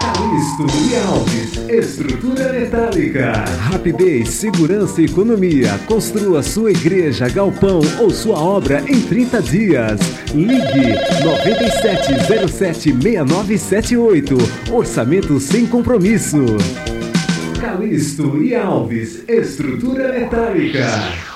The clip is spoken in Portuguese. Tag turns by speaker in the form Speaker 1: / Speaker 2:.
Speaker 1: Calisto e Alves, estrutura metálica.
Speaker 2: Rapidez, segurança e economia. Construa sua igreja, galpão ou sua obra em 30 dias. Ligue 97076978. Orçamento sem compromisso.
Speaker 1: Calisto e Alves, estrutura metálica.